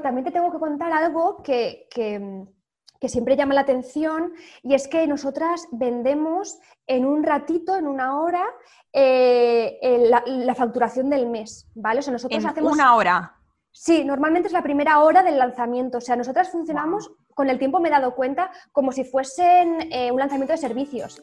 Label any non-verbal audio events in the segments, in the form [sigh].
Pero también te tengo que contar algo que, siempre llama la atención y es que nosotras vendemos en un ratito, en una hora, eh, la, facturación del mes, ¿vale? O nosotros en una hora. Sí, normalmente es la primera hora del lanzamiento. O sea, nosotras funcionamos, con el tiempo me he dado cuenta, como si fuesen eh, un lanzamiento de servicios.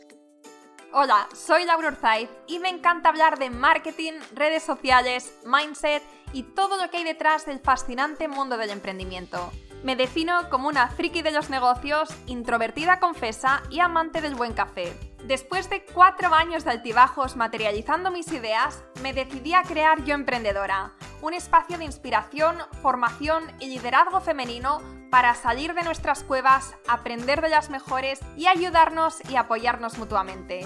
Hola, soy Laura Urzaiz y me encanta hablar de marketing, redes sociales, mindset y todo lo que hay detrás del fascinante mundo del emprendimiento. Me defino como una friki de los negocios, introvertida confesa y amante del buen café. Después de cuatro años de altibajos materializando mis ideas, me decidí a crear Yo Emprendedora, un espacio de inspiración, formación y liderazgo femenino para salir de nuestras cuevas, aprender de las mejores y ayudarnos y apoyarnos mutuamente.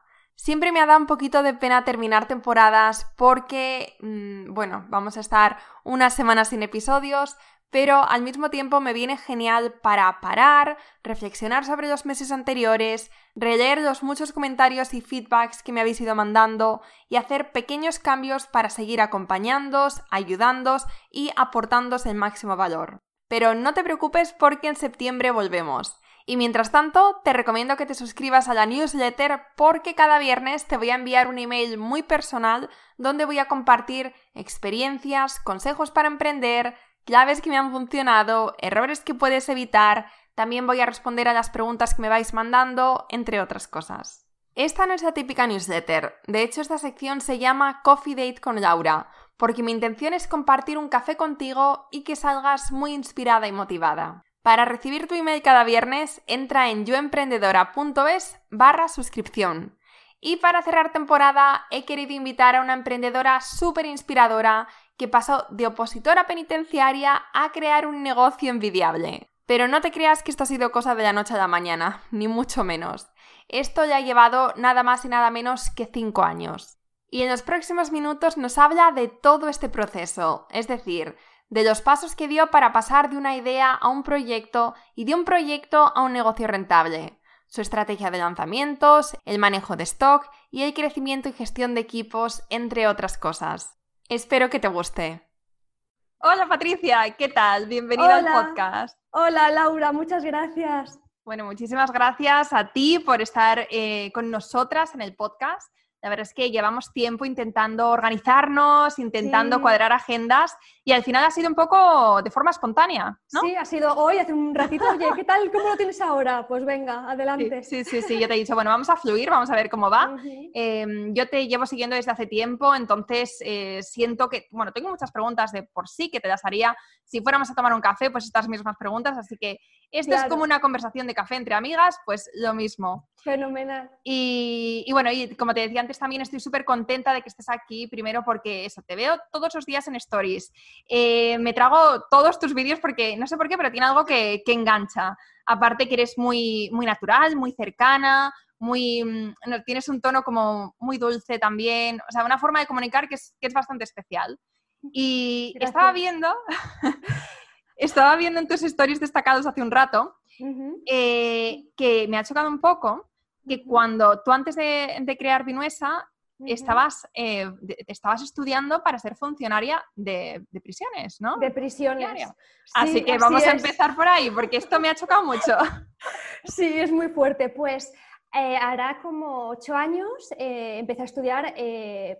Siempre me ha dado un poquito de pena terminar temporadas porque, mm, bueno, vamos a estar unas semanas sin episodios, pero al mismo tiempo me viene genial para parar, reflexionar sobre los meses anteriores, releer los muchos comentarios y feedbacks que me habéis ido mandando y hacer pequeños cambios para seguir acompañándoos, ayudándoos y aportándoos el máximo valor. Pero no te preocupes porque en septiembre volvemos. Y mientras tanto, te recomiendo que te suscribas a la newsletter porque cada viernes te voy a enviar un email muy personal donde voy a compartir experiencias, consejos para emprender, claves que me han funcionado, errores que puedes evitar, también voy a responder a las preguntas que me vais mandando, entre otras cosas. Esta no es la típica newsletter, de hecho esta sección se llama Coffee Date con Laura, porque mi intención es compartir un café contigo y que salgas muy inspirada y motivada. Para recibir tu email cada viernes, entra en yoemprendedora.es barra suscripción. Y para cerrar temporada, he querido invitar a una emprendedora súper inspiradora que pasó de opositora penitenciaria a crear un negocio envidiable. Pero no te creas que esto ha sido cosa de la noche a la mañana, ni mucho menos. Esto ya ha llevado nada más y nada menos que 5 años. Y en los próximos minutos nos habla de todo este proceso, es decir, de los pasos que dio para pasar de una idea a un proyecto y de un proyecto a un negocio rentable, su estrategia de lanzamientos, el manejo de stock y el crecimiento y gestión de equipos, entre otras cosas. Espero que te guste. Hola Patricia, ¿qué tal? Bienvenida al podcast. Hola Laura, muchas gracias. Bueno, muchísimas gracias a ti por estar eh, con nosotras en el podcast. La verdad es que llevamos tiempo intentando organizarnos, intentando cuadrar agendas y al final ha sido un poco de forma espontánea, ¿no? Sí, ha sido hoy, hace un ratito, oye, ¿qué tal? ¿Cómo lo tienes ahora? Pues venga, adelante. Sí, sí, sí, yo te he dicho, bueno, vamos a fluir, vamos a ver cómo va. Em, yo te llevo siguiendo desde hace tiempo, entonces eh, siento que, bueno, tengo muchas preguntas de por sí que te las haría si fuéramos a tomar un café, pues estas mismas preguntas, así que esto es como una conversación de café entre amigas, pues lo mismo. Fenomenal. Y, bueno, y como te decía antes, también estoy súper contenta de que estés aquí, primero porque eso, te veo todos los días en stories. Eh, me trago todos tus vídeos porque no sé por qué, pero tiene algo que, engancha. Aparte que eres muy, muy natural, muy cercana, muy, mm, tienes un tono como muy dulce también, o sea, una forma de comunicar que es, que es bastante especial. Y estaba viendo estaba viendo en tus stories destacados hace un rato eh, que me ha chocado un poco que cuando tú antes de, crear Vinuesa estabas, eh, estabas estudiando para ser funcionaria de, prisiones, ¿no? De prisiones. así que vamos a empezar por ahí, porque esto me ha chocado mucho. [laughs] Sí, es muy fuerte. Pues eh, hará como ocho años empecé a estudiar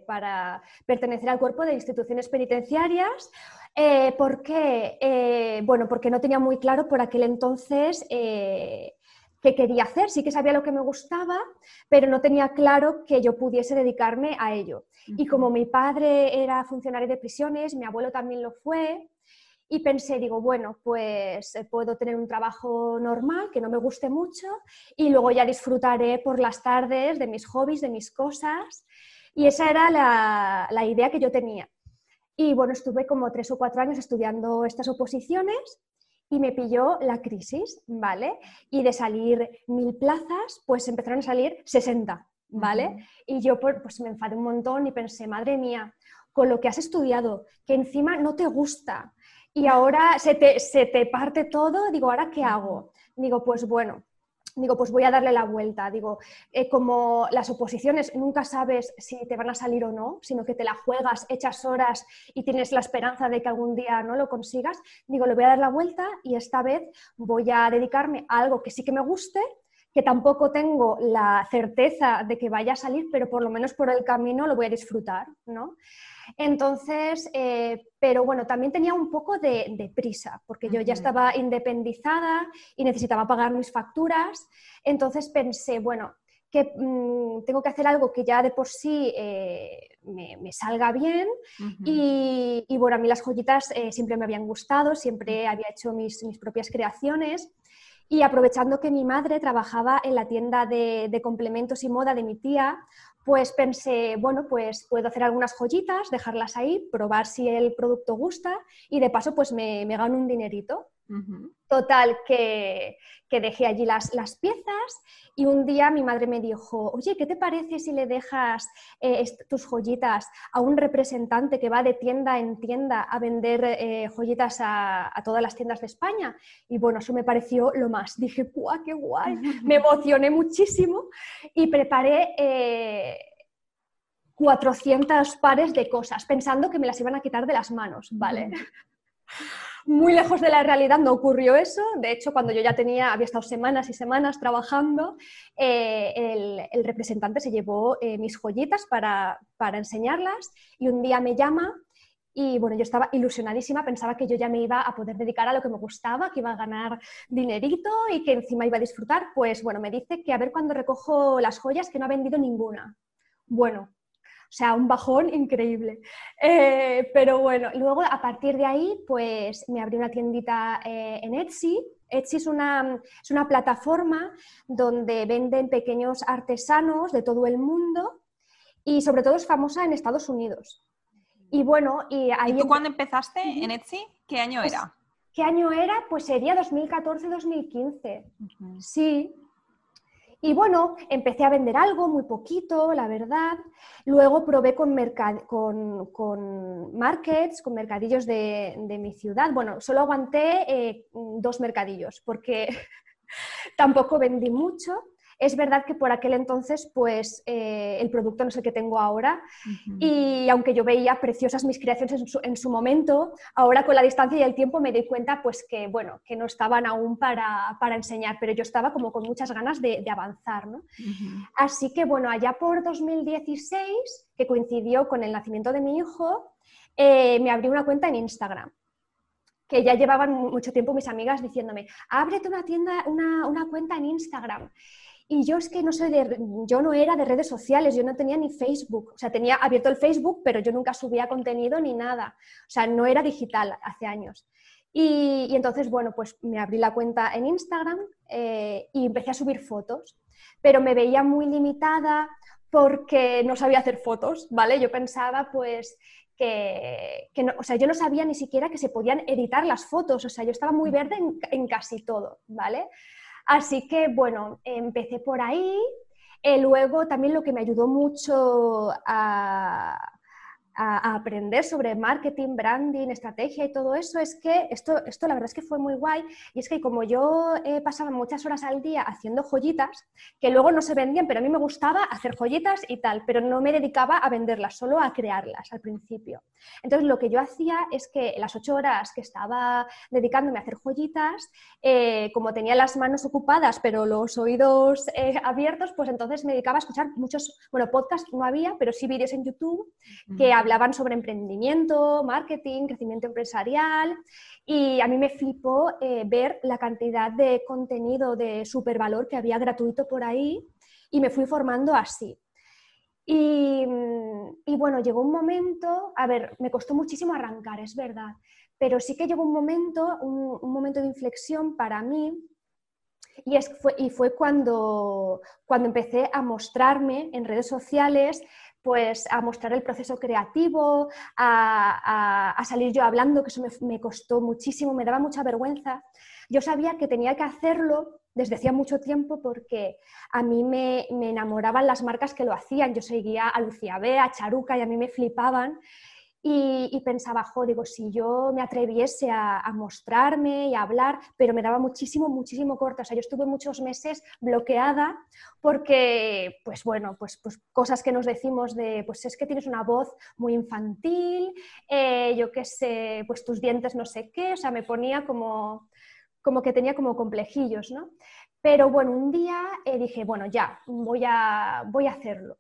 para pertenecer al cuerpo de instituciones penitenciarias eh, ¿Por qué? Eh, bueno, porque no tenía muy claro por aquel entonces eh, qué quería hacer. Sí que sabía lo que me gustaba, pero no tenía claro que yo pudiese dedicarme a ello. Y como mi padre era funcionario de prisiones, mi abuelo también lo fue, y pensé, digo, bueno, pues puedo tener un trabajo normal, que no me guste mucho, y luego ya disfrutaré por las tardes de mis hobbies, de mis cosas. Y esa era la idea que yo tenía. Y bueno, estuve como tres o cuatro años estudiando estas oposiciones y me pilló la crisis, ¿vale? Y de salir mil plazas, pues empezaron a salir 60, ¿vale? Y yo pues me enfadé un montón y pensé, madre mía, con lo que has estudiado, que encima no te gusta y ahora se te, se te parte todo, digo, ¿ahora qué hago? Digo, pues bueno, digo, pues voy a darle la vuelta. Digo, eh, como las oposiciones nunca sabes si te van a salir o no, sino que te la juegas, echas horas y tienes la esperanza de que algún día no lo consigas, digo, le voy a dar la vuelta y esta vez voy a dedicarme a algo que sí que me guste que tampoco tengo la certeza de que vaya a salir, pero por lo menos por el camino lo voy a disfrutar, ¿no? Entonces, eh, pero bueno, también tenía un poco de, prisa, porque yo ya estaba independizada y necesitaba pagar mis facturas. Entonces pensé, bueno, que mm, tengo que hacer algo que ya de por sí eh, me, salga bien. y, bueno, a mí las joyitas eh, siempre me habían gustado, siempre había hecho mis, mis, propias creaciones. Y aprovechando que mi madre trabajaba en la tienda de, de complementos y moda de mi tía, pues pensé, bueno, pues puedo hacer algunas joyitas, dejarlas ahí, probar si el producto gusta y de paso pues me, me gano un dinerito. Total, que, dejé allí las, las, piezas y un día mi madre me dijo, oye, ¿qué te parece si le dejas eh, tus joyitas a un representante que va de tienda en tienda a vender eh, joyitas a, todas las tiendas de España? Y bueno, eso me pareció lo más. Dije, ¡guau, qué guay! [laughs] Me emocioné muchísimo y preparé... 400 eh, pares de cosas, pensando que me las iban a quitar de las manos, ¿vale? [laughs] muy lejos de la realidad no ocurrió eso. De hecho, cuando yo ya tenía, había estado semanas y semanas trabajando, eh, el, representante se llevó eh, mis joyitas para, enseñarlas y un día me llama y bueno, yo estaba ilusionadísima, pensaba que yo ya me iba a poder dedicar a lo que me gustaba, que iba a ganar dinerito y que encima iba a disfrutar. Pues bueno, me dice que a ver cuando recojo las joyas que no ha vendido ninguna. Bueno, sea, un bajón increíble. Eh, pero bueno, luego a partir de ahí, pues me abrí una tiendita eh, en Etsy. Etsy es una, es una plataforma donde venden pequeños artesanos de todo el mundo y sobre todo es famosa en Estados Unidos. Y bueno, y ahí... tú cuándo empezaste en Etsy? ¿Qué año pues, era? ¿Qué año era? Pues sería 2014-2015. Sí, y bueno, empecé a vender algo, muy poquito, la verdad. Luego probé con, markets, con mercadillos de, mi ciudad. Bueno, solo aguanté eh, dos mercadillos porque [laughs] tampoco vendí mucho. Es verdad que por aquel entonces, pues eh, el producto no es el que tengo ahora y aunque yo veía preciosas mis creaciones en su, momento, ahora con la distancia y el tiempo me di cuenta, pues que bueno, que no estaban aún para, enseñar, pero yo estaba como con muchas ganas de, avanzar, ¿no? Así que bueno, allá por 2016, que coincidió con el nacimiento de mi hijo, eh, me abrí una cuenta en Instagram que ya llevaban mucho tiempo mis amigas diciéndome, ábrete una tienda, una, una cuenta en Instagram. Y yo es que no soy yo no era de redes sociales, yo no tenía ni Facebook, o sea, tenía abierto el Facebook, pero yo nunca subía contenido ni nada, o sea, no era digital hace años. Y, entonces, bueno, pues me abrí la cuenta en Instagram eh, y empecé a subir fotos, pero me veía muy limitada porque no sabía hacer fotos, ¿vale? Yo pensaba, pues, que, no, o sea, yo no sabía ni siquiera que se podían editar las fotos, o sea, yo estaba muy verde en casi todo, ¿vale? Así que, bueno, empecé por ahí. Eh, luego también lo que me ayudó mucho a, a, aprender sobre marketing, branding, estrategia y todo eso, es que esto, esto la verdad es que fue muy guay y es que como yo eh, pasaba muchas horas al día haciendo joyitas, que luego no se vendían, pero a mí me gustaba hacer joyitas y tal, pero no me dedicaba a venderlas, solo a crearlas al principio. Entonces lo que yo hacía es que las ocho horas que estaba dedicándome a hacer joyitas, eh, como tenía las manos ocupadas pero los oídos eh, abiertos, pues entonces me dedicaba a escuchar muchos, bueno, podcasts no había, pero sí vídeos en YouTube que hablaban sobre emprendimiento, marketing, crecimiento empresarial y a mí me flipó eh, ver la cantidad de contenido de supervalor que había gratuito por ahí y me fui formando así. Y, bueno, llegó un momento, a ver, me costó muchísimo arrancar, es verdad, pero sí que llegó un momento, un, momento de inflexión para mí y, es, fue, y fue cuando, cuando empecé a mostrarme en redes sociales pues a mostrar el proceso creativo, a, salir yo hablando, que eso me, costó muchísimo, me daba mucha vergüenza. Yo sabía que tenía que hacerlo desde hacía mucho tiempo porque a mí me, me enamoraban las marcas que lo hacían. Yo seguía a Lucía B, a Charuca y a mí me flipaban. Y, pensaba, jo, digo, si yo me atreviese a, mostrarme y a hablar, pero me daba muchísimo, muchísimo corto. O sea, yo estuve muchos meses bloqueada porque, pues bueno, pues, pues cosas que nos decimos de, pues es que tienes una voz muy infantil, eh, yo qué sé, pues tus dientes no sé qué, o sea, me ponía como, como que tenía como complejillos, ¿no? Pero bueno, un día eh, dije, bueno, ya, voy a, voy a hacerlo.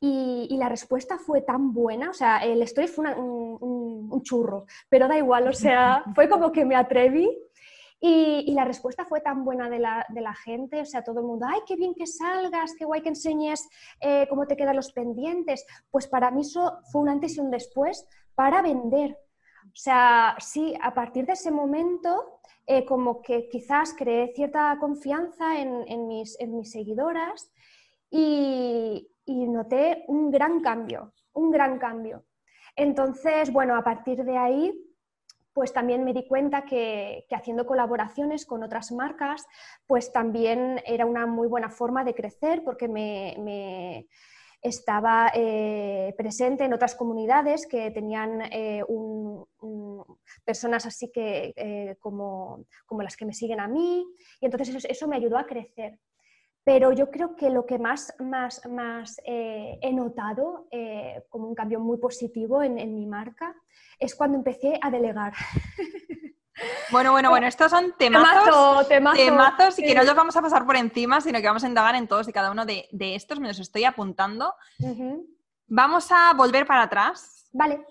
Y, la respuesta fue tan buena, o sea, el story fue un, churro, pero da igual, o sea, fue como que me atreví y, la respuesta fue tan buena de la, de la, gente, o sea, todo el mundo, ay, qué bien que salgas, qué guay que enseñes eh, cómo te quedan los pendientes. Pues para mí eso fue un antes y un después para vender. O sea, sí, a partir de ese momento, eh, como que quizás creé cierta confianza en, en, mis, en mis seguidoras y, y noté un gran cambio, un gran cambio. Entonces, bueno, a partir de ahí, pues también me di cuenta que, haciendo colaboraciones con otras marcas, pues también era una muy buena forma de crecer porque me, estaba eh, presente en otras comunidades que tenían eh, personas así que eh, como, las que me siguen a mí y entonces eso me ayudó a crecer. Pero yo creo que lo que más, más, más eh, he notado eh, como un cambio muy positivo en, mi marca es cuando empecé a delegar. [laughs] Bueno, bueno, bueno, estos son temazos, temazos y que no los vamos a pasar por encima, sino que vamos a indagar en todos y cada uno de, estos, me los estoy apuntando. Vamos a volver para atrás. Vale.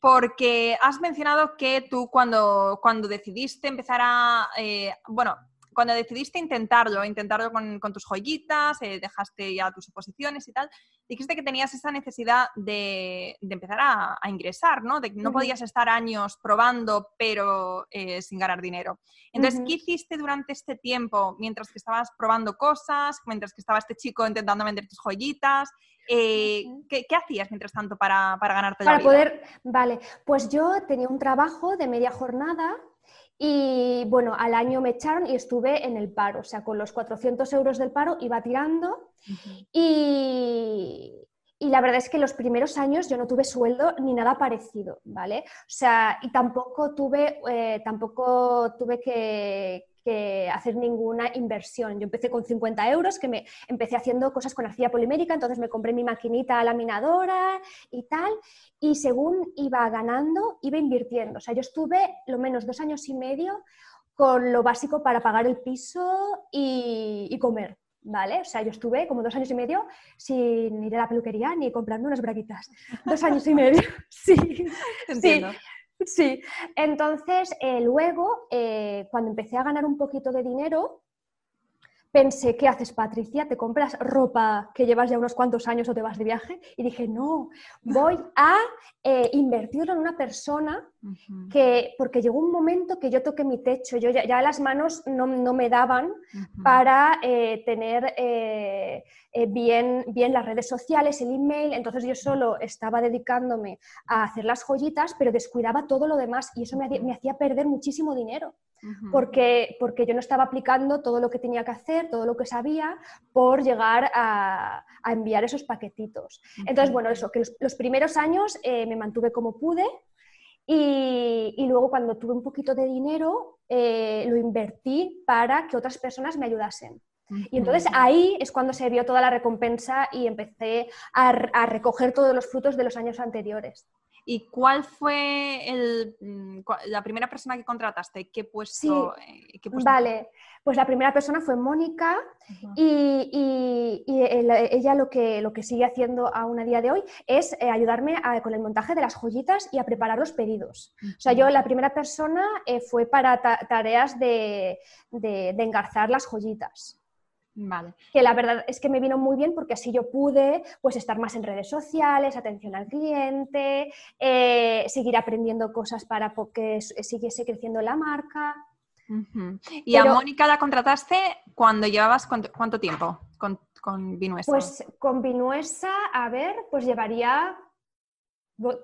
Porque has mencionado que tú cuando, cuando decidiste empezar a, eh, bueno, cuando decidiste intentarlo, intentarlo con, tus joyitas, eh, dejaste ya tus oposiciones y tal, dijiste que tenías esa necesidad de, empezar a, ingresar, ¿no? De que no podías estar años probando, pero eh, sin ganar dinero. Entonces, ¿qué hiciste durante este tiempo mientras que estabas probando cosas, mientras que estaba este chico intentando vender tus joyitas? Eh, ¿qué, hacías mientras tanto para, para ganarte la vida? Para poder, vale, pues yo tenía un trabajo de media jornada y bueno, al año me echaron y estuve en el paro, o sea, con los 400 euros del paro iba tirando y, y, la verdad es que los primeros años yo no tuve sueldo ni nada parecido, ¿vale? O sea, y tampoco tuve, eh, tampoco tuve que, que hacer ninguna inversión. Yo empecé con 50 euros, que me empecé haciendo cosas con arcilla polimérica, entonces me compré mi maquinita laminadora y tal, y según iba ganando, iba invirtiendo. O sea, yo estuve lo menos dos años y medio con lo básico para pagar el piso y, comer. ¿Vale? O sea, yo estuve como dos años y medio sin ir a la peluquería ni comprarme unas braguitas. Dos años y medio. [laughs] Sí. Entiendo. Sí, [laughs] entonces eh, luego, eh, cuando empecé a ganar un poquito de dinero, pensé, ¿qué haces, Patricia? ¿Te compras ropa que llevas ya unos cuantos años o te vas de viaje? Y dije, no, voy a eh, invertirlo en una persona que, porque llegó un momento que yo toqué mi techo, yo ya, las manos no, me daban para eh, tener eh, bien, bien las redes sociales, el email, entonces yo solo estaba dedicándome a hacer las joyitas, pero descuidaba todo lo demás y eso me, me hacía perder muchísimo dinero porque, porque yo no estaba aplicando todo lo que tenía que hacer, todo lo que sabía, por llegar a, enviar esos paquetitos. Entonces, bueno, eso, que los, primeros años eh, me mantuve como pude y, y, luego cuando tuve un poquito de dinero, eh, lo invertí para que otras personas me ayudasen. Y entonces ahí es cuando se vio toda la recompensa y empecé a, a recoger todos los frutos de los años anteriores. ¿Y cuál fue el, mm, la primera persona que contrataste? ¿Qué puesto? Sí, eh, vale, pues la primera persona fue Mónica y, ella lo que, lo que sigue haciendo aún a día de hoy es eh, ayudarme con el montaje de las joyitas y a preparar los pedidos. O sea, yo la primera persona eh, fue para tareas de, de engarzar las joyitas. Vale. Que la verdad es que me vino muy bien porque así yo pude pues, estar más en redes sociales, atención al cliente, eh, seguir aprendiendo cosas para que siguiese creciendo la marca. ¿Y a Mónica la contrataste cuando llevabas cuánto, tiempo con, con Vinuesa? Pues con Vinuesa, a ver, pues llevaría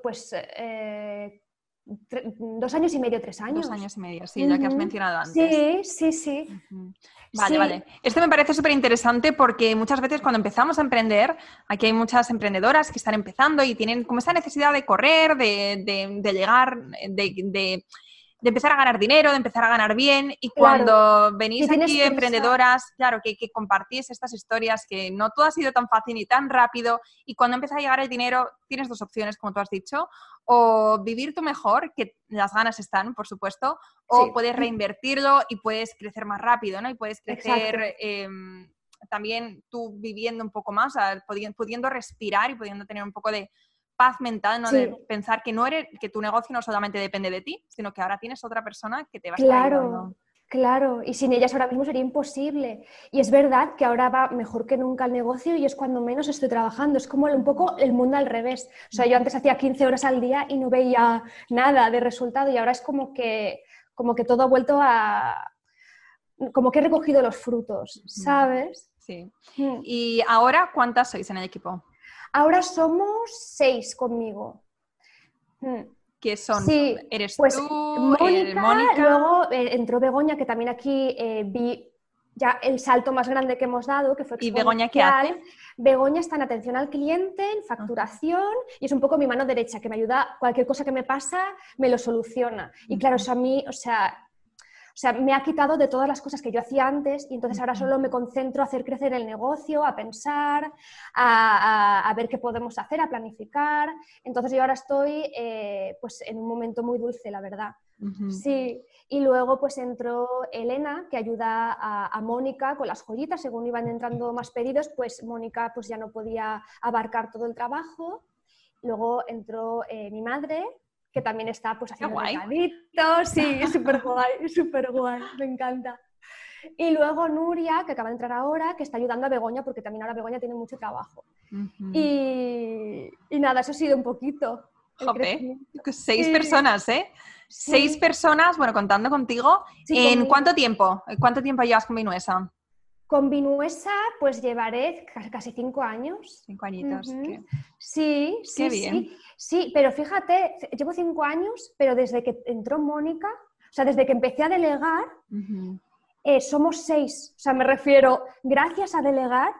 pues eh, dos años y medio, tres años. Dos años y medio, sí, ya que has mencionado antes. Sí, sí, sí. Vale, vale. Esto me parece súper interesante porque muchas veces cuando empezamos a emprender, aquí hay muchas emprendedoras que están empezando y tienen como esa necesidad de correr, de, de llegar, de, de empezar a ganar dinero, de empezar a ganar bien. Y cuando venís aquí emprendedoras, claro, que, que, compartís estas historias, que no todo ha sido tan fácil ni tan rápido. Y cuando empieza a llegar el dinero, tienes dos opciones, como tú has dicho. O vivir tú mejor, que las ganas están, por supuesto, o puedes reinvertirlo y puedes crecer más rápido, ¿no? Y puedes crecer em, también tú viviendo un poco más, pudiendo respirar y pudiendo tener un poco de paz mental, ¿no? De pensar que no eres, que tu negocio no solamente depende de ti, sino que ahora tienes otra persona que te va a estar ayudando. Claro, y sin ellas ahora mismo sería imposible. Y es verdad que ahora va mejor que nunca el negocio y es cuando menos estoy trabajando. Es como un poco el mundo al revés. O sea, yo antes hacía 15 horas al día y no veía nada de resultado y ahora es como que, como que todo ha vuelto a... como que he recogido los frutos, ¿sabes? Sí. Mm. ¿Y ahora cuántas sois en el equipo? Ahora somos seis conmigo. Hmm. ¿Qué son? Sí, ¿Eres pues tú? Mónica, luego eh, entró Begoña, que también aquí eh, vi ya el salto más grande que hemos dado, que fue ¿Y Begoña qué hace? Begoña está en atención al cliente, en facturación, y es un poco mi mano derecha, que me ayuda, cualquier cosa que me pasa, me lo soluciona. Y claro, eso a mí, o sea, o sea, me ha quitado de todas las cosas que yo hacía antes y entonces ahora solo me concentro a hacer crecer el negocio, a pensar, a, ver qué podemos hacer, a planificar. Entonces yo ahora estoy eh, pues en un momento muy dulce, la verdad. Sí, y luego pues entró Elena, que ayuda a, Mónica con las joyitas, según iban entrando más pedidos, pues Mónica pues ya no podía abarcar todo el trabajo. Luego entró eh, mi madre, que también está pues haciendo recaditos, sí, [laughs] súper guay, súper guay, me encanta. Y luego Nuria, que acaba de entrar ahora, que está ayudando a Begoña, porque también ahora Begoña tiene mucho trabajo. y, y, nada, eso ha sido un poquito. Jope, seis personas, ¿eh? Seis personas, bueno, contando contigo. ¿En cuánto tiempo? ¿Cuánto tiempo llevas con Vinuesa? Con Vinuesa, pues llevaré casi cinco años. Cinco añitos. Sí, sí, sí. Sí, pero fíjate, llevo cinco años, pero desde que entró Mónica, o sea, desde que empecé a delegar, eh, somos seis. O sea, me refiero, gracias a delegar,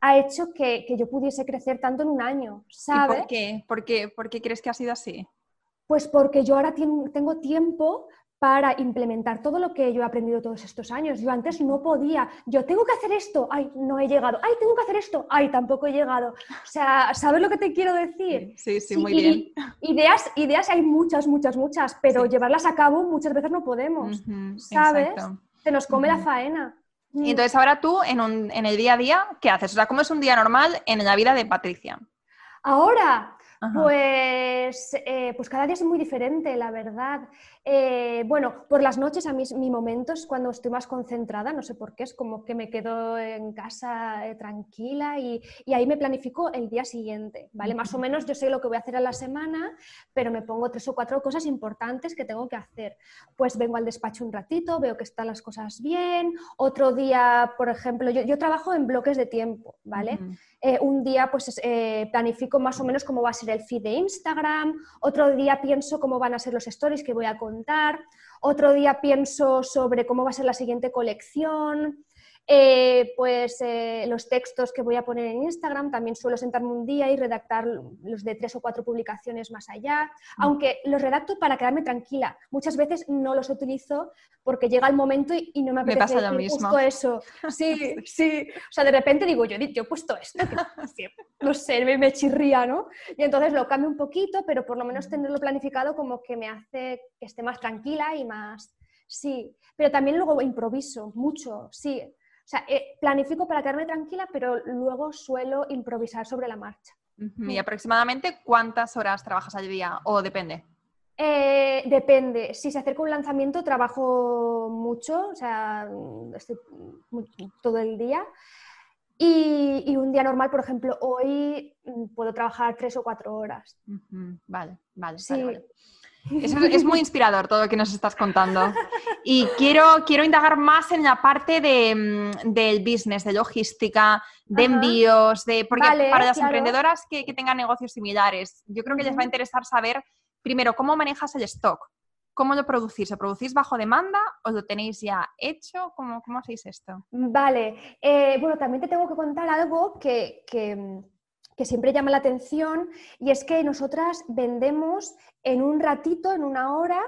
ha hecho que, yo pudiese crecer tanto en un año, ¿sabes? por qué? ¿Por qué? ¿Por qué crees que ha sido así? Pues porque yo ahora tengo tiempo para implementar todo lo que yo he aprendido todos estos años. Yo antes no podía, yo tengo que hacer esto, ay, no he llegado, ay, tengo que hacer esto, ay, tampoco he llegado. O sea, ¿sabes lo que te quiero decir? Sí, sí, muy bien. Ideas, ideas hay muchas, muchas, muchas, pero llevarlas a cabo muchas veces no podemos, ¿sabes? Se nos come la faena. Y entonces ahora tú, en, en el día a día, ¿qué haces? O sea, ¿cómo es un día normal en la vida de Patricia? Ahora, pues, eh, pues cada día es muy diferente, la verdad. Eh, bueno, por las noches a mí mi momento es cuando estoy más concentrada, no sé por qué, es como que me quedo en casa eh, tranquila y, ahí me planifico el día siguiente, ¿vale? Más o menos yo sé lo que voy a hacer a la semana, pero me pongo tres o cuatro cosas importantes que tengo que hacer. Pues vengo al despacho un ratito, veo que están las cosas bien, otro día, por ejemplo, yo, trabajo en bloques de tiempo, ¿vale? Eh, un día pues eh, planifico más o menos cómo va a ser el feed de Instagram, otro día pienso cómo van a ser los stories que voy a contar, otro día pienso sobre cómo va a ser la siguiente colección, eh, pues eh, los textos que voy a poner en Instagram, también suelo sentarme un día y redactar los de tres o cuatro publicaciones más allá, mm. aunque los redacto para quedarme tranquila. Muchas veces no los utilizo porque llega el momento y, no me apetece me pasa lo mismo. eso. [laughs] Sí, sí. O sea, de repente digo, yo, yo he puesto esto, [laughs] no sé, me, me, chirría, ¿no? Y entonces lo cambio un poquito, pero por lo menos mm. tenerlo planificado como que me hace que esté más tranquila y más... Sí, pero también luego improviso mucho, sí. O sea, eh, planifico para quedarme tranquila, pero luego suelo improvisar sobre la marcha. ¿Y aproximadamente cuántas horas trabajas al día? ¿O depende? Eh, depende. Si se acerca un lanzamiento, trabajo mucho, o sea, estoy todo el día. Y, un día normal, por ejemplo, hoy mm, puedo trabajar tres o cuatro horas. Vale, vale. Sí. Es, muy inspirador todo lo que nos estás contando. Y quiero, quiero indagar más en la parte de, mm, del business, de logística, de envíos, de porque para las emprendedoras que, tengan negocios similares, yo creo que les va a interesar saber, primero, cómo manejas el stock. ¿Cómo lo producís? ¿Lo producís bajo demanda o lo tenéis ya hecho? ¿Cómo, cómo hacéis esto? Vale, eh, bueno, también te tengo que contar algo que, que que siempre llama la atención y es que nosotras vendemos en un ratito, en una hora,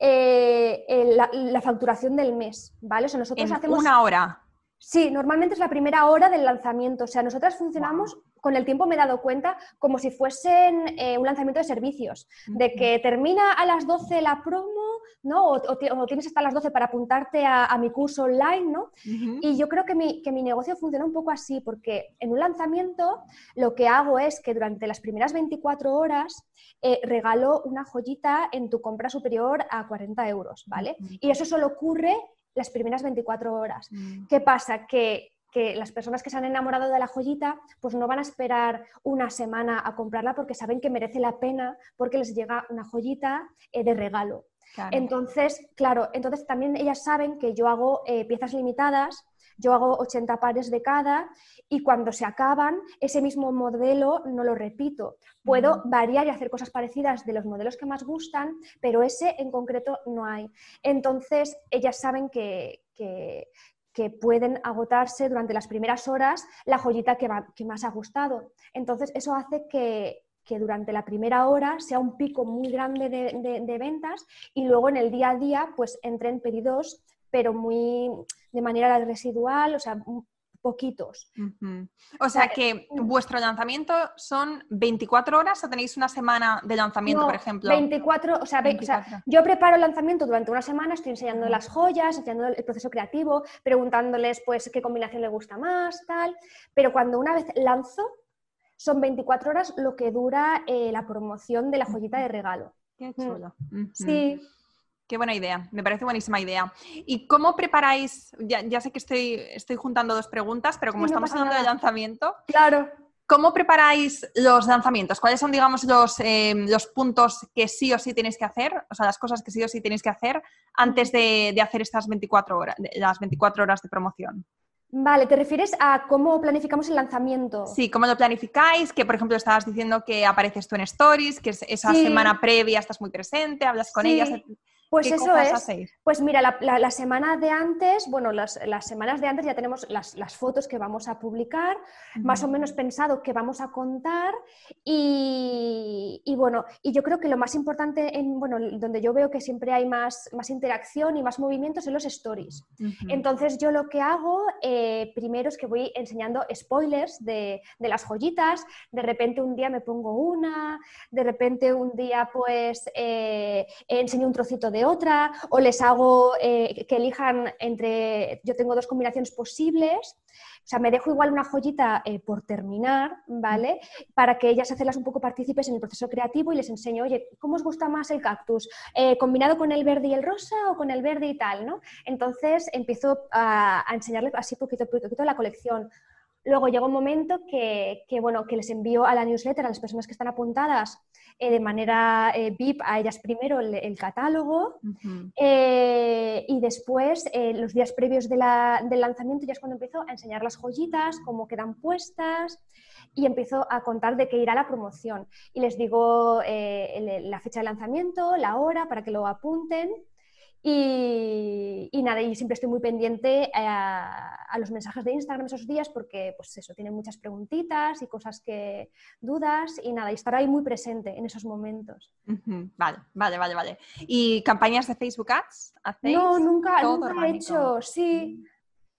eh, la, facturación del mes, ¿vale? O nosotros en hacemos... una hora. Sí, normalmente es la primera hora del lanzamiento. O sea, nosotras funcionamos, con el tiempo me he dado cuenta, como si fuesen eh, un lanzamiento de servicios, de que termina a las 12 la promo ¿no? O, tienes hasta las 12 para apuntarte a, mi curso online, ¿no? Y yo creo que mi, que mi, negocio funciona un poco así, porque en un lanzamiento lo que hago es que durante las primeras 24 horas eh, regalo una joyita en tu compra superior a 40 euros, ¿vale? Y eso solo ocurre las primeras 24 horas. ¿Qué pasa? Que que las personas que se han enamorado de la joyita pues no van a esperar una semana a comprarla porque saben que merece la pena porque les llega una joyita eh, de regalo. Entonces, claro, entonces también ellas saben que yo hago eh, piezas limitadas, yo hago 80 pares de cada y cuando se acaban, ese mismo modelo no lo repito. Puedo variar y hacer cosas parecidas de los modelos que más gustan, pero ese en concreto no hay. Entonces, ellas saben que, que, pueden agotarse durante las primeras horas la joyita que, que más ha gustado. Entonces, eso hace que, que durante la primera hora sea un pico muy grande de, ventas y luego en el día a día pues entren pedidos, pero muy de manera residual, o sea, poquitos. O sea que vuestro lanzamiento son 24 horas o tenéis una semana de lanzamiento, por ejemplo. 24, o sea, yo preparo el lanzamiento durante una semana, estoy enseñando las joyas, enseñando el proceso creativo, preguntándoles pues qué combinación le gusta más, tal, pero cuando una vez lanzo, son 24 horas lo que dura eh, la promoción de la joyita de regalo. Qué chulo. Sí. Qué buena idea, me parece buenísima idea. ¿Y cómo preparáis? Ya, sé que estoy, estoy juntando dos preguntas, pero como estamos hablando de lanzamiento, claro. ¿Cómo preparáis los lanzamientos? ¿Cuáles son, digamos, los, eh, los, puntos que sí o sí tenéis que hacer? O sea, las cosas que sí o sí tenéis que hacer antes de, de hacer estas 24 horas, las 24 horas de promoción. Vale, ¿te refieres a cómo planificamos el lanzamiento? Sí, cómo lo planificáis, que por ejemplo estabas diciendo que apareces tú en Stories, que esa semana previa estás muy presente, hablas con ellas. Pues eso es. Pues mira, la, semana de antes, bueno, las, semanas de antes ya tenemos las, fotos que vamos a publicar, más o menos pensado que vamos a contar y, bueno, y yo creo que lo más importante, en, bueno, donde yo veo que siempre hay más, más interacción y más movimientos en los stories. Entonces yo lo que hago eh, primero es que voy enseñando spoilers de, de las joyitas, de repente un día me pongo una, de repente un día pues eh, enseño un trocito de otra, o les hago eh, que elijan entre, yo tengo dos combinaciones posibles, o sea, me dejo igual una joyita eh, por terminar, ¿vale? Para que ellas hacerlas un poco partícipes en el proceso creativo y les enseño, oye, ¿cómo os gusta más el cactus? Eh, ¿Combinado con el verde y el rosa o con el verde y tal, no? Entonces empiezo a, enseñarles así poquito a poquito la colección. Luego llega un momento que, bueno, que les envío a la newsletter a las personas que están apuntadas eh, de manera eh, VIP a ellas primero el, catálogo eh, y después los días previos del lanzamiento ya es cuando empiezo a enseñar las joyitas, cómo quedan puestas y empiezo a contar de qué irá la promoción. Y les digo la fecha de lanzamiento, la hora para que lo apunten y, nada, y siempre estoy muy pendiente eh, a, los mensajes de Instagram esos días porque, pues eso, tienen muchas preguntitas y cosas que dudas y nada, y estar ahí muy presente en esos momentos. Vale, vale, vale, vale. ¿Y campañas de Facebook Ads? ¿Hacéis? No, nunca, nunca he hecho, sí, mm.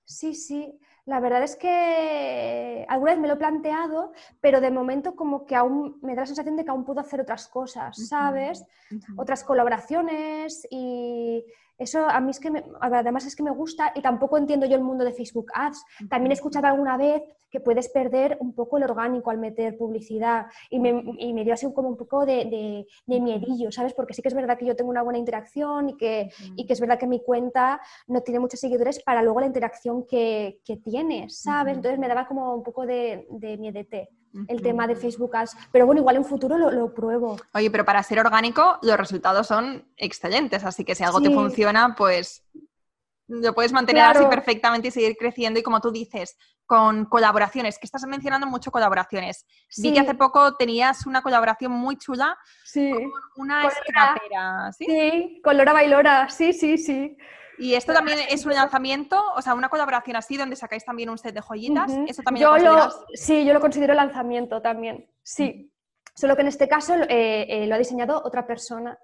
sí, sí. La verdad es que alguna vez me lo he planteado, pero de momento como que aún me da la sensación de que aún puedo hacer otras cosas, ¿sabes? Otras colaboraciones y eso a mí es que además es que me gusta y tampoco entiendo yo el mundo de Facebook Ads. También he escuchado alguna vez que puedes perder un poco el orgánico al meter publicidad y me, y me dio así como un poco de, de, miedillo, ¿sabes? Porque sí que es verdad que yo tengo una buena interacción y que, y que es verdad que mi cuenta no tiene muchos seguidores para luego la interacción que, que tiene, ¿sabes? Entonces me daba como un poco de, de miedete el tema de Facebook Ads. Pero bueno, igual en futuro lo, pruebo. Oye, pero para ser orgánico los resultados son excelentes, así que si algo te funciona, pues lo puedes mantener así perfectamente y seguir creciendo. Y como tú dices, con colaboraciones, que estás mencionando mucho colaboraciones. Vi que hace poco tenías una colaboración muy chula con una escrapera. ¿sí? sí, con Lora Bailora, sí, sí, sí. Y esto también es un lanzamiento, o sea, una colaboración así donde sacáis también un set de joyitas. ¿Eso también yo lo, Sí, yo lo considero lanzamiento también, sí. Solo que en este caso eh, eh, lo ha diseñado otra persona.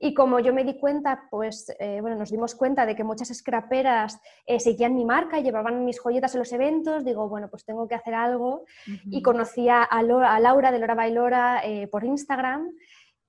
Y como yo me di cuenta, pues, eh, bueno, nos dimos cuenta de que muchas scraperas seguían mi marca y llevaban mis joyetas en los eventos, digo, bueno, pues tengo que hacer algo. Y conocí a, a, Laura de Lora Bailora por Instagram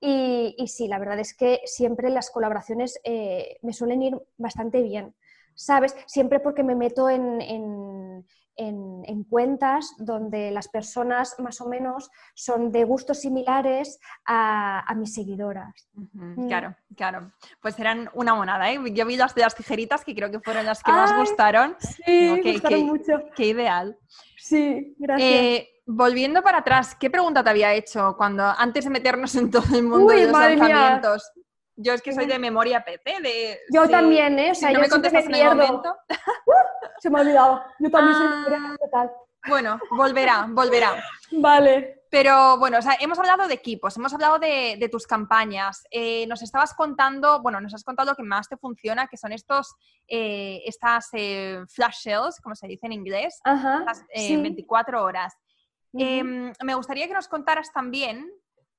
y, sí, la verdad es que siempre las colaboraciones eh, me suelen ir bastante bien, ¿sabes? Siempre porque me meto en, en, cuentas donde las personas más o menos son de gustos similares a, mis seguidoras. Mm. Claro, claro. Pues eran una monada, ¿eh? Yo vi las de las tijeritas que creo que fueron las que más gustaron. Sí, me gustaron mucho. Qué ideal. Sí, gracias. Eh, volviendo para atrás, ¿qué pregunta te había hecho cuando antes de meternos en todo el mundo de los lanzamientos? Yo es que soy de memoria PP, de... Yo también, ¿eh? O sea, yo no me contestas en el momento... [laughs] se me ha olvidado. Yo también soy de ah, total. Bueno, volverá, volverá. Vale. Pero bueno, o sea, hemos hablado de equipos, hemos hablado de, tus campañas. Eh, nos estabas contando, bueno, nos has contado lo que más te funciona, que son estos, eh, estas eh, flash sales, como se dice en inglés, Ajá, 24 horas. Em, me gustaría que nos contaras también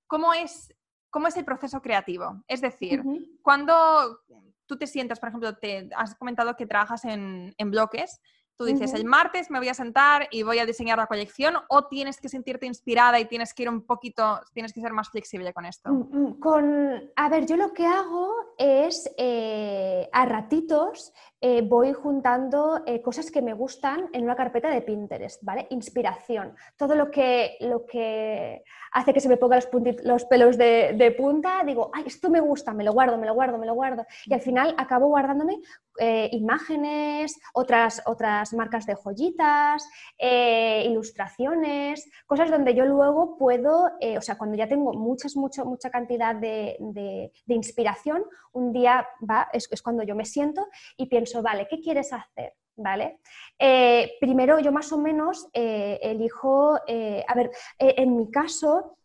cómo es, cómo es el proceso creativo. Es decir, cuando tú te sientas, por ejemplo, te has comentado que trabajas en, en bloques, Tú dices, el martes me voy a sentar y voy a diseñar la colección o tienes que sentirte inspirada y tienes que ir un poquito, tienes que ser más flexible con esto. Mm, mm, con, a ver, yo lo que hago es eh, a ratitos eh, voy juntando eh, cosas que me gustan en una carpeta de Pinterest, ¿vale? Inspiración. Todo lo que, lo que hace que se me pongan los, pelos de, punta, digo, ay, esto me gusta, me lo guardo, me lo guardo, me lo guardo. Y al final acabo guardándome eh, imágenes, otras, otras marcas de joyitas, ilustraciones, cosas donde yo luego puedo, o sea, cuando ya tengo muchas, mucho, mucha cantidad de, de, inspiración, un día va, es, es cuando yo me siento y pienso, vale, ¿qué quieres hacer? ¿Vale? Eh, primero yo más o menos eh, elijo, eh, a ver, en mi caso,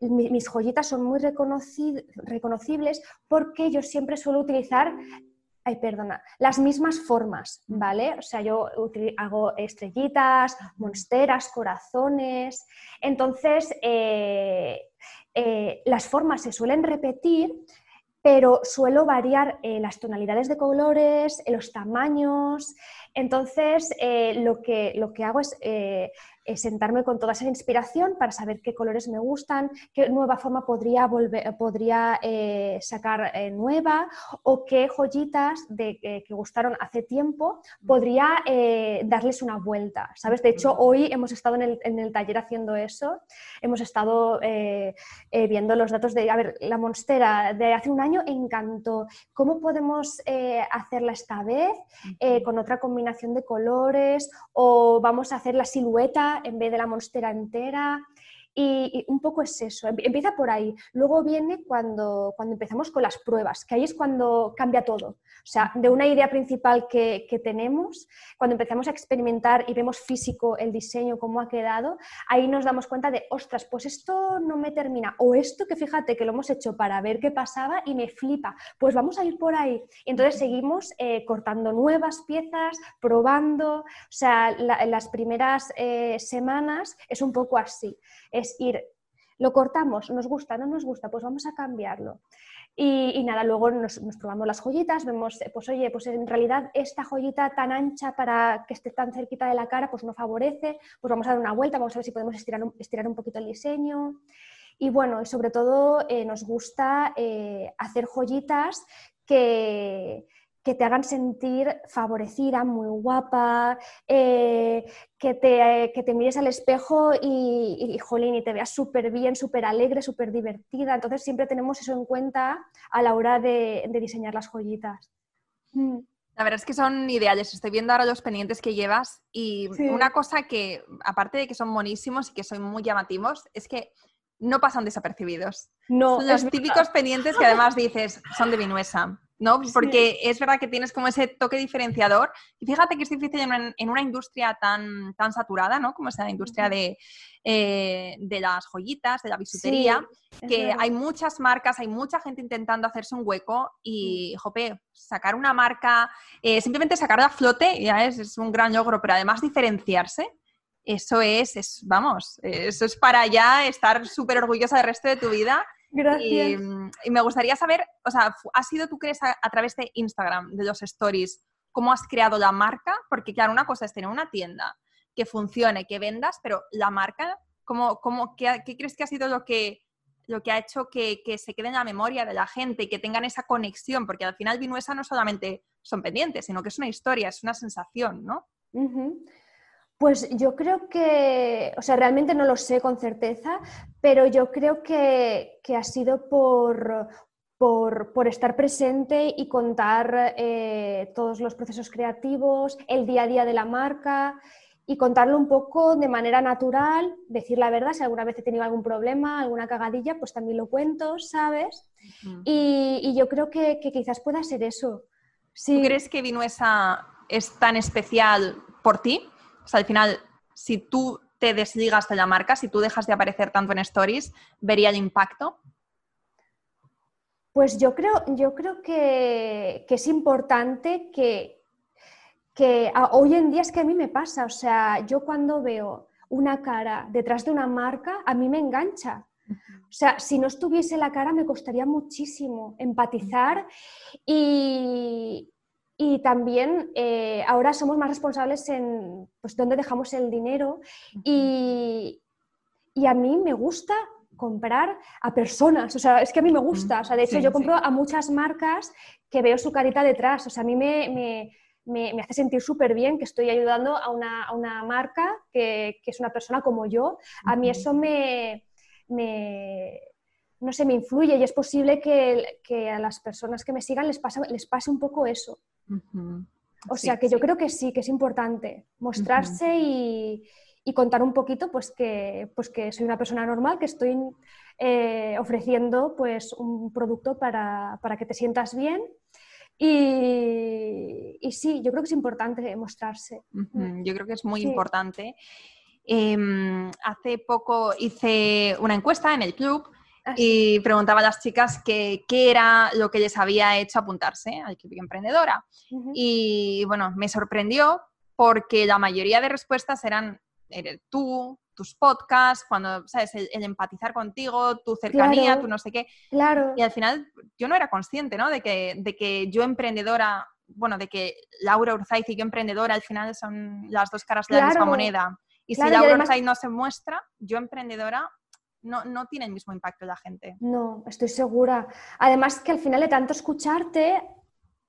mis joyitas son muy reconocibles porque yo siempre suelo utilizar ay, perdona, las mismas formas, ¿vale? O sea, yo hago estrellitas, monsteras, corazones. Entonces, las formas se suelen repetir, pero suelo variar eh, las tonalidades de colores, los tamaños. Entonces, eh, lo, que, lo que hago es eh, sentarme con toda esa inspiración para saber qué colores me gustan, qué nueva forma podría, volver, podría eh, sacar eh, nueva o qué joyitas de, que gustaron hace tiempo podría eh, darles una vuelta, ¿sabes? De hecho, hoy hemos estado en el, en el taller haciendo eso, hemos estado viendo los datos de, a ver, la monstera de hace un año encantó, ¿cómo podemos hacerla esta vez con otra combinación de colores o vamos a hacer la silueta en vez de la monstera entera. Y, un poco es eso, empieza por ahí. Luego viene cuando, cuando empezamos con las pruebas, que ahí es cuando cambia todo. O sea, de una idea principal que, tenemos, cuando empezamos a experimentar y vemos físico el diseño, cómo ha quedado, ahí nos damos cuenta de, ostras, pues esto no me termina. O esto que fíjate que lo hemos hecho para ver qué pasaba y me flipa. Pues vamos a ir por ahí. Y entonces seguimos eh, cortando nuevas piezas, probando. O sea, las primeras eh, semanas es un poco así es ir, lo cortamos, nos gusta, no nos gusta, pues vamos a cambiarlo. Y, nada, luego nos, probamos las joyitas, vemos, pues oye, pues en realidad esta joyita tan ancha para que esté tan cerquita de la cara, pues no favorece, pues vamos a dar una vuelta, vamos a ver si podemos estirar un, estirar un poquito el diseño. Y bueno, sobre todo eh, nos gusta eh, hacer joyitas que, que te hagan sentir favorecida, muy guapa, eh, que, te, que, te, mires al espejo y, y, jolín, y te veas súper bien, súper alegre, súper divertida. Entonces siempre tenemos eso en cuenta a la hora de, diseñar las joyitas. Mm. La verdad es que son ideales. Estoy viendo ahora los pendientes que llevas y una cosa que, aparte de que son monísimos y que son muy llamativos, es que no pasan desapercibidos. No, son los típicos pendientes que además dices, son de Vinuesa. ¿no? Porque es verdad que tienes como ese toque diferenciador. Y fíjate que es difícil en una, industria tan, tan saturada, ¿no? Como es la industria de, eh, de las joyitas, de la bisutería, que hay muchas marcas, hay mucha gente intentando hacerse un hueco y, jope, sacar una marca, eh, simplemente sacarla a flote ya es, es un gran logro, pero además diferenciarse, eso es, es, vamos, eso es para ya estar súper orgullosa del resto de tu vida Gracias. Y, me gustaría saber, o sea, ¿has sido tú crees a, a, través de Instagram, de los stories, cómo has creado la marca? Porque claro, una cosa es tener una tienda que funcione, que vendas, pero la marca, ¿cómo, cómo, qué, crees que ha sido lo que, lo que ha hecho que, que, se quede en la memoria de la gente, que tengan esa conexión? Porque al final Vinuesa no solamente son pendientes, sino que es una historia, es una sensación, ¿no? Pues yo creo que, o sea, realmente no lo sé con certeza, pero yo creo que, ha sido por, por, estar presente y contar eh, todos los procesos creativos, el día a día de la marca y contarlo un poco de manera natural, decir la verdad, si alguna vez he tenido algún problema, alguna cagadilla, pues también lo cuento, ¿sabes? y, yo creo que, quizás pueda ser eso. ¿Tú crees que Vinuesa es tan especial por ti? O sea, al final, si tú te desligas de la marca, si tú dejas de aparecer tanto en stories, ¿vería el impacto? Pues yo creo, yo creo que, es importante que, que hoy en día es que a mí me pasa, o sea, yo cuando veo una cara detrás de una marca, a mí me engancha. O sea, si no estuviese la cara me costaría muchísimo empatizar y, y también eh, ahora somos más responsables en pues, dónde dejamos el dinero. Y, a mí me gusta comprar a personas, o sea, es que a mí me gusta, o sea, de hecho yo compro a muchas marcas que veo su carita detrás, o sea, a mí me, hace sentir súper bien que estoy ayudando a una, marca que, es una persona como yo, a mí eso me, no sé, me influye. Y es posible que, a las personas que me sigan les, les pase un poco eso. O sea que yo creo que sí, que es importante mostrarse y, contar un poquito pues que, pues que soy una persona normal, que estoy eh, ofreciendo pues un producto para, que te sientas bien. Y, sí, yo creo que es importante mostrarse. Yo creo que es muy importante. Em, hace poco hice una encuesta en el club y preguntaba a las chicas qué era lo que les había hecho apuntarse al Club Emprendedora. Y bueno, me sorprendió porque la mayoría de respuestas eran tú, tus podcasts, cuando, ¿sabes? El, empatizar contigo, tu cercanía, tu no sé qué. Claro. Y al final yo no era consciente, ¿no? De que, de que yo emprendedora, bueno, de que Laura Urzaiz y yo emprendedora al final son las dos caras de la misma moneda. Y si Laura Urzaiz no se muestra, yo emprendedora no, no tiene el mismo impacto la gente. No, estoy segura. Además que al final de tanto escucharte,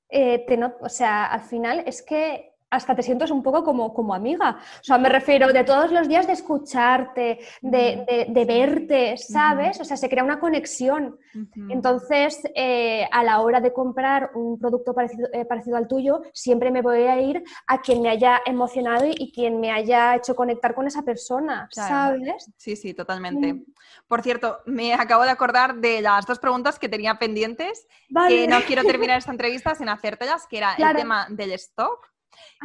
eh, te o sea, al final es que hasta te sientes un poco como, como amiga. O sea, me refiero de todos los días de escucharte, de, verte, ¿sabes? O sea, se crea una conexión. Entonces, eh, a la hora de comprar un producto parecido, eh, parecido, al tuyo, siempre me voy a ir a quien me haya emocionado y, quien me haya hecho conectar con esa persona, ¿sabes? Sí, sí, totalmente. Mm. Por cierto, me acabo de acordar de las dos preguntas que tenía pendientes, que no quiero terminar [laughs] esta entrevista sin hacértelas, que era el tema del stock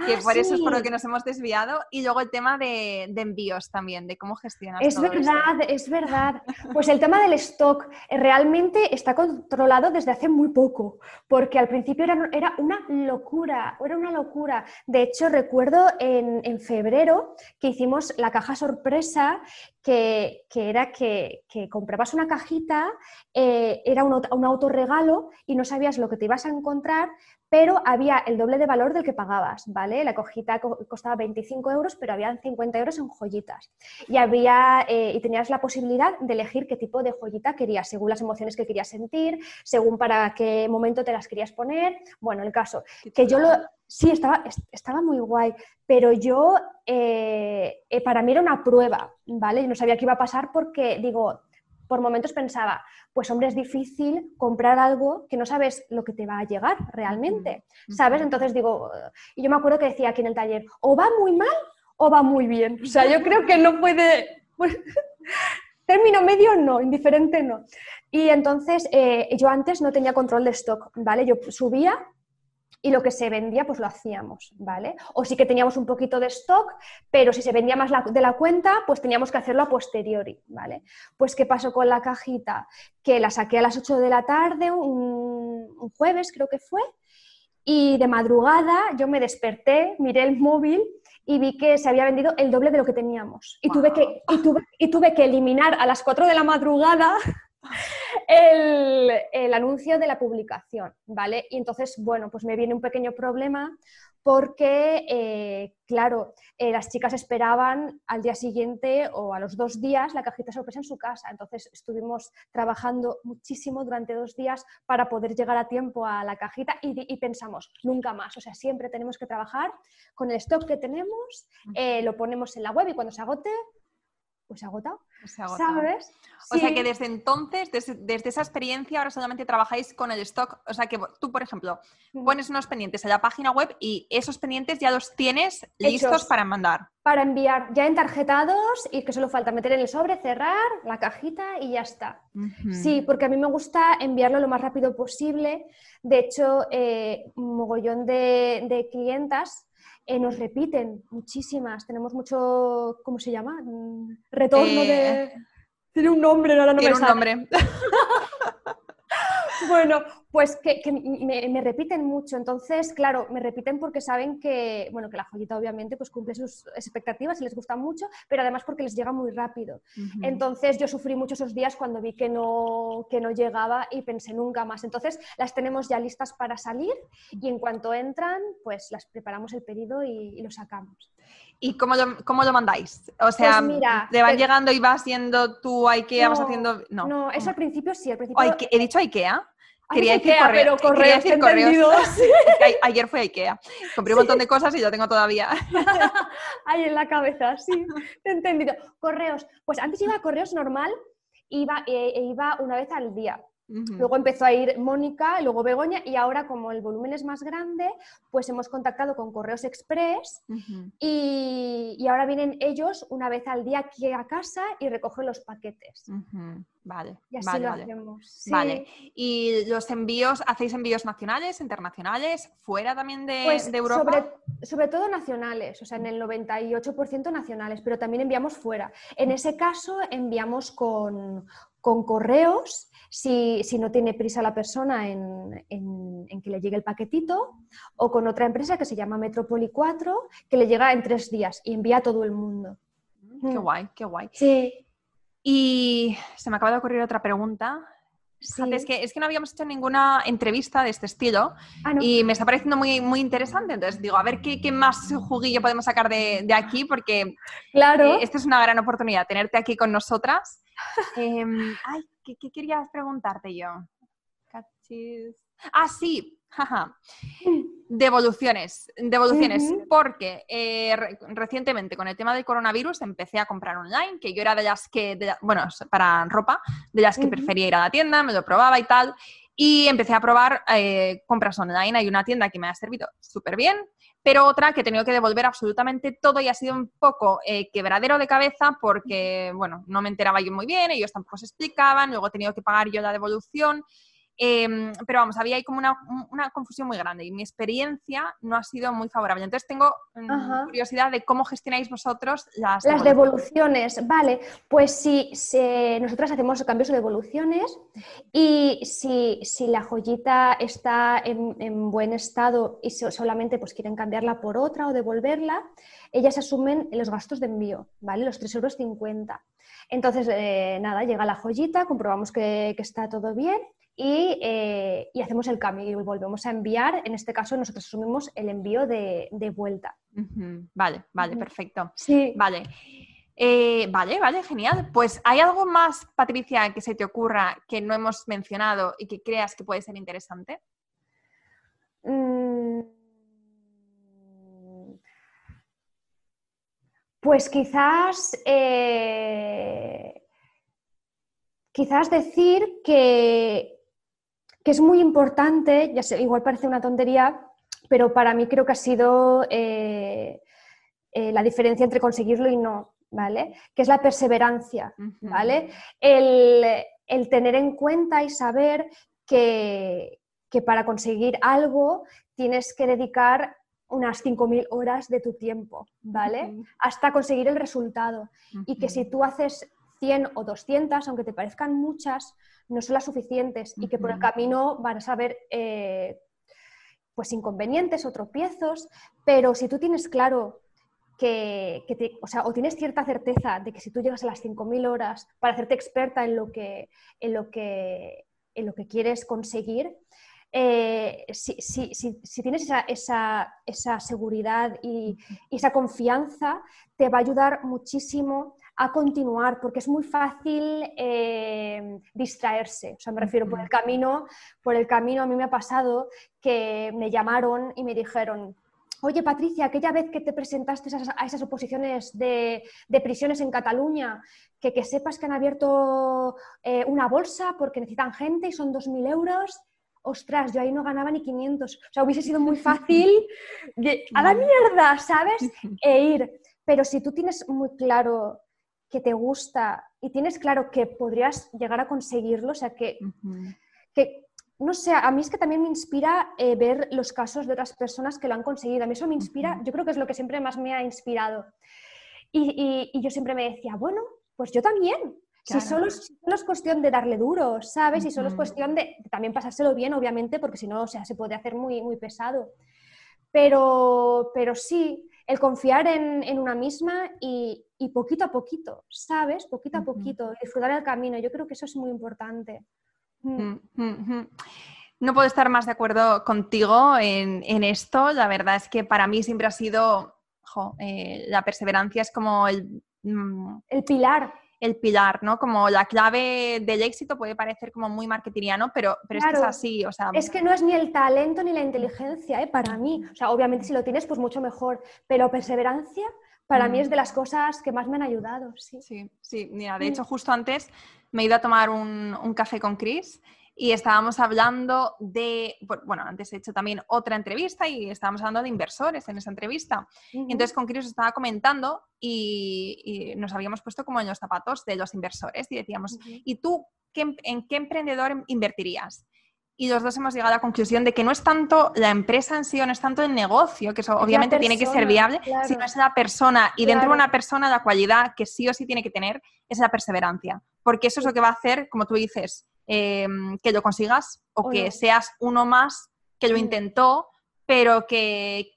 que ah, por eso es por lo que nos hemos desviado. Y luego el tema de, envíos también, de cómo gestionar. Es verdad, es verdad. Pues el tema del stock eh, realmente está controlado desde hace muy poco, porque al principio era, era una locura, era una locura. De hecho, recuerdo en, en febrero que hicimos la caja sorpresa que, era que, comprabas una cajita, eh, era un, un, autorregalo y no sabías lo que te ibas a encontrar, pero había el doble de valor del que pagabas, ¿vale? La cojita costaba 25 euros, pero había 50 euros en joyitas. Y, había, eh, y tenías la posibilidad de elegir qué tipo de joyita querías, según las emociones que querías sentir, según para qué momento te las querías poner. Bueno, el caso, que yo lo, Sí, estaba, estaba muy guay, pero yo, eh, eh, para mí era una prueba, ¿vale? Yo no sabía qué iba a pasar porque, digo, por momentos pensaba, pues hombre, es difícil comprar algo que no sabes lo que te va a llegar realmente, ¿sabes? Entonces digo, y yo me acuerdo que decía aquí en el taller, o va muy mal o va muy bien. O sea, yo creo que no puede... [laughs] término medio no, indiferente no. Y entonces eh, yo antes no tenía control de stock, ¿vale? Yo subía y lo que se vendía pues lo hacíamos, ¿vale? O sí que teníamos un poquito de stock, pero si se vendía más de la cuenta, pues teníamos que hacerlo a posteriori, ¿vale? Pues ¿qué pasó con la cajita? Que la saqué a las 8 de la tarde, un, jueves creo que fue, y de madrugada yo me desperté, miré el móvil y vi que se había vendido el doble de lo que teníamos. Y, tuve, que, y, tuve, y tuve que eliminar a las 4 de la madrugada [laughs] el, anuncio de la publicación, ¿vale? Y entonces, bueno, pues me viene un pequeño problema porque, eh, claro, eh, las chicas esperaban al día siguiente o a los dos días la cajita sorpresa en su casa. Entonces estuvimos trabajando muchísimo durante dos días para poder llegar a tiempo a la cajita y, pensamos, nunca más. O sea, siempre tenemos que trabajar con el stock que tenemos, eh, lo ponemos en la web y cuando se agote, pues agotado. Se ¿Sabes? O sea que desde entonces, desde, esa experiencia, ahora solamente trabajáis con el stock. O sea que tú, por ejemplo, pones unos pendientes en la página web y esos pendientes ya los tienes listos para mandar. Para enviar, ya entarjetados y que solo falta meter en el sobre, cerrar la cajita y ya está. Sí, porque a mí me gusta enviarlo lo más rápido posible. De hecho, eh, un mogollón de, de clientas eh, nos repiten muchísimas. Tenemos mucho, ¿cómo se llama? Mm, retorno de... Eh, tiene un nombre, ahora no Tiene un nombre. [laughs] bueno, pues que, me, repiten mucho. Entonces, claro, me repiten porque saben que, bueno, que la joyita obviamente pues cumple sus expectativas y les gusta mucho, pero además porque les llega muy rápido. Entonces, yo sufrí mucho esos días cuando vi que no, que no llegaba y pensé nunca más. Entonces, las tenemos ya listas para salir y en cuanto entran, pues las preparamos el pedido y, lo sacamos. ¿Y cómo lo, cómo lo mandáis? O sea, pues ¿te van llegando y vas yendo tú a IKEA, vas haciendo...? No, no, eso al principio sí, al principio... ¿He dicho IKEA? Quería decir, pero correos, decir correos. [laughs] Ayer fue a Ikea. Compré un montón de cosas y yo tengo todavía. [laughs] Ahí en la cabeza, sí. [laughs] He entendido. Correos. Pues antes iba a correos normal, iba, eh, e iba una vez al día. Luego empezó a ir Mónica, luego Begoña y ahora como el volumen es más grande, pues hemos contactado con Correos Express y, ahora vienen ellos una vez al día aquí a casa y recogen los paquetes. Vale. Y así vale, lo vale. hacemos. Vale. ¿Y los envíos, hacéis envíos nacionales, internacionales, fuera también de, pues Europa? Sobre, sobre, todo nacionales, o sea, en el 98% nacionales, pero también enviamos fuera. En ese caso enviamos con, con correos si, no tiene prisa la persona en, que le llegue el paquetito, o con otra empresa que se llama Metropoli 4, que le llega en tres días y envía a todo el mundo. Qué mm. guay, qué guay. Sí. Y se me acaba de ocurrir otra pregunta. Es, que, es que no habíamos hecho ninguna entrevista de este estilo ah, y me está pareciendo muy, muy interesante. Entonces digo, a ver qué, qué más juguillo podemos sacar de, aquí, porque claro. Eh, esta es una gran oportunidad, tenerte aquí con nosotras. [laughs] Em, ay, ¿qué, querías preguntarte yo? Ah, sí, Devoluciones, devoluciones, porque eh, recientemente con el tema del coronavirus empecé a comprar online, que yo era de las que, bueno, para ropa, de las que prefería ir a la tienda, me lo probaba y tal, y empecé a probar eh, compras online. Hay una tienda que me ha servido súper bien, pero otra que he tenido que devolver absolutamente todo y ha sido un poco eh, quebradero de cabeza porque, bueno, no me enteraba yo muy bien, ellos tampoco se explicaban, luego he tenido que pagar yo la devolución Em, pero vamos, había ahí como una, confusión muy grande y mi experiencia no ha sido muy favorable. Entonces tengo mm, curiosidad de cómo gestionáis vosotros las, las devoluciones. Vale, pues si, nosotras hacemos cambios de devoluciones y si, la joyita está en, buen estado y solamente pues quieren cambiarla por otra o devolverla, ellas asumen los gastos de envío, ¿vale? Los 3,50 euros. Entonces, eh, nada, llega la joyita, comprobamos que, que está todo bien eh, y, hacemos el cambio y volvemos a enviar. En este caso, nosotros asumimos el envío de, vuelta. Vale, vale, perfecto. Sí. Vale. Eh, vale, vale, genial. Pues ¿hay algo más, Patricia, que se te ocurra que no hemos mencionado y que creas que puede ser interesante? Mm. Pues quizás eh, quizás decir que que es muy importante, ya sé, igual parece una tontería, pero para mí creo que ha sido eh, eh, la diferencia entre conseguirlo y no. ¿vale? Que es la perseverancia, ¿vale? El, tener en cuenta y saber que, para conseguir algo tienes que dedicar unas 5.000 horas de tu tiempo, ¿vale? Hasta conseguir el resultado. Y que si tú haces 100 o 200, aunque te parezcan muchas, no son las suficientes y que por el camino vas a ver eh, pues inconvenientes o tropiezos, pero si tú tienes claro que, o, sea, o tienes cierta certeza de que si tú llegas a las 5.000 horas para hacerte experta en lo que, en lo que, en lo que quieres conseguir, eh, si, tienes esa, esa, seguridad y, esa confianza, te va a ayudar muchísimo a continuar, porque es muy fácil eh, distraerse. O sea, me refiero por el camino, por el camino a mí me ha pasado que me llamaron y me dijeron, Oye, Patricia, aquella vez que te presentaste a esas oposiciones de, prisiones en Cataluña, que, que, sepas que han abierto eh, una bolsa porque necesitan gente y son 2.000 euros. Ostras, yo ahí no ganaba ni 500. O sea, hubiese sido muy [laughs] fácil a la mierda, ¿sabes? [laughs] E ir. Pero si tú tienes muy claro que te gusta y tienes claro que podrías llegar a conseguirlo, o sea, que, que no sé, a mí es que también me inspira eh, ver los casos de otras personas que lo han conseguido. A mí eso me inspira, yo creo que es lo que siempre más me ha inspirado. Y, yo siempre me decía, bueno, pues yo también. Si, solo, es cuestión de darle duro, ¿sabes? Y solo es cuestión de, también pasárselo bien, obviamente, porque si no, o sea, se puede hacer muy, muy pesado. Pero, pero sí, el confiar en, una misma y, poquito a poquito, ¿sabes? Poquito a poquito, disfrutar el camino. Yo creo que eso es muy importante. Mm. Mm, no puedo estar más de acuerdo contigo en, esto. La verdad es que para mí siempre ha sido, eh, la perseverancia es como el... Mm, el pilar. El pilar, ¿no? Como la clave del éxito puede parecer como muy marketingiano, pero, pero es que es así, o sea... Es que no es ni el talento ni la inteligencia, ¿eh? Para mí. O sea, obviamente si lo tienes, pues mucho mejor, pero perseverancia para mí es de las cosas que más me han ayudado, sí. Sí, sí, mira, de hecho justo antes me he ido a tomar un, café con Chris y estábamos hablando de, bueno, antes he hecho también otra entrevista y estábamos hablando de inversores en esa entrevista. entonces con Chris estaba comentando y, nos habíamos puesto como en los zapatos de los inversores y decíamos, ¿y tú en qué emprendedor invertirías? Y los dos hemos llegado a la conclusión de que no es tanto la empresa en sí o no es tanto el negocio, que eso obviamente tiene que ser viable, sino es la persona. Y dentro de una persona la cualidad que sí o sí tiene que tener es la perseverancia, porque eso es lo que va a hacer, como tú dices, em, que lo consigas o, que seas uno más que lo mm. intentó, pero que,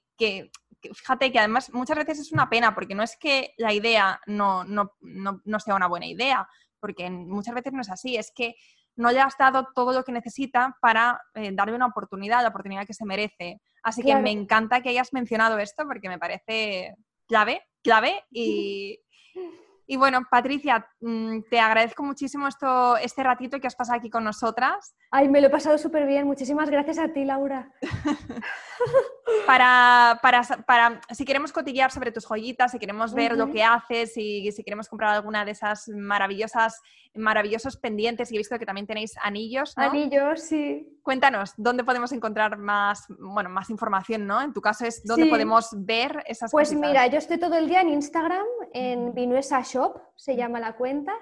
fíjate que además muchas veces es una pena, porque no es que la idea no, no, no sea una buena idea, porque muchas veces no es así, es que no le has dado todo lo que necesita para eh, darle una oportunidad, la oportunidad que se merece. Así que me encanta que hayas mencionado esto porque me parece clave, clave y, [laughs] y bueno, Patricia, mm, te agradezco muchísimo esto, este ratito que has pasado aquí con nosotras. Ay, me lo he pasado súper bien. Muchísimas gracias a ti, Laura. [laughs] para, para, para, si queremos cotillear sobre tus joyitas, si queremos ver lo que haces y si queremos comprar alguna de esas maravillosas, maravillosos pendientes, y he visto que también tenéis anillos, ¿no? Anillos, sí. Cuéntanos, ¿dónde podemos encontrar más, bueno, más información, ¿no? En tu caso es dónde podemos ver esas Pues mira, yo estoy todo el día en Instagram, en Vinuesa Shop, se llama la cuenta,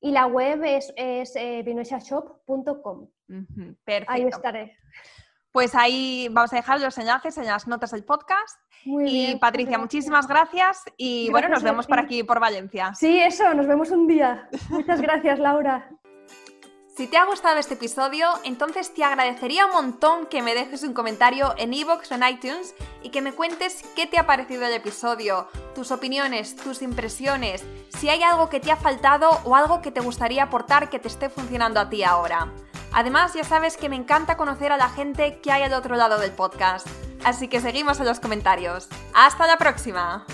y la web es, es eh, vinuesashop.com. Perfecto. Ahí estaré. Pues ahí vamos a dejar los enlaces en las notas del podcast. Muy y Patricia, muchísimas gracias y bueno, nos vemos por aquí, por Valencia. Sí, eso, nos vemos un día. [laughs] Muchas gracias, Laura. Si te ha gustado este episodio, entonces te agradecería un montón que me dejes un comentario en iVoox o en iTunes y que me cuentes qué te ha parecido el episodio, tus opiniones, tus impresiones, si hay algo que te ha faltado o algo que te gustaría aportar que te esté funcionando a ti ahora. Además, ya sabes que me encanta conocer a la gente que hay al otro lado del podcast. Así que seguimos en los comentarios. ¡Hasta la próxima!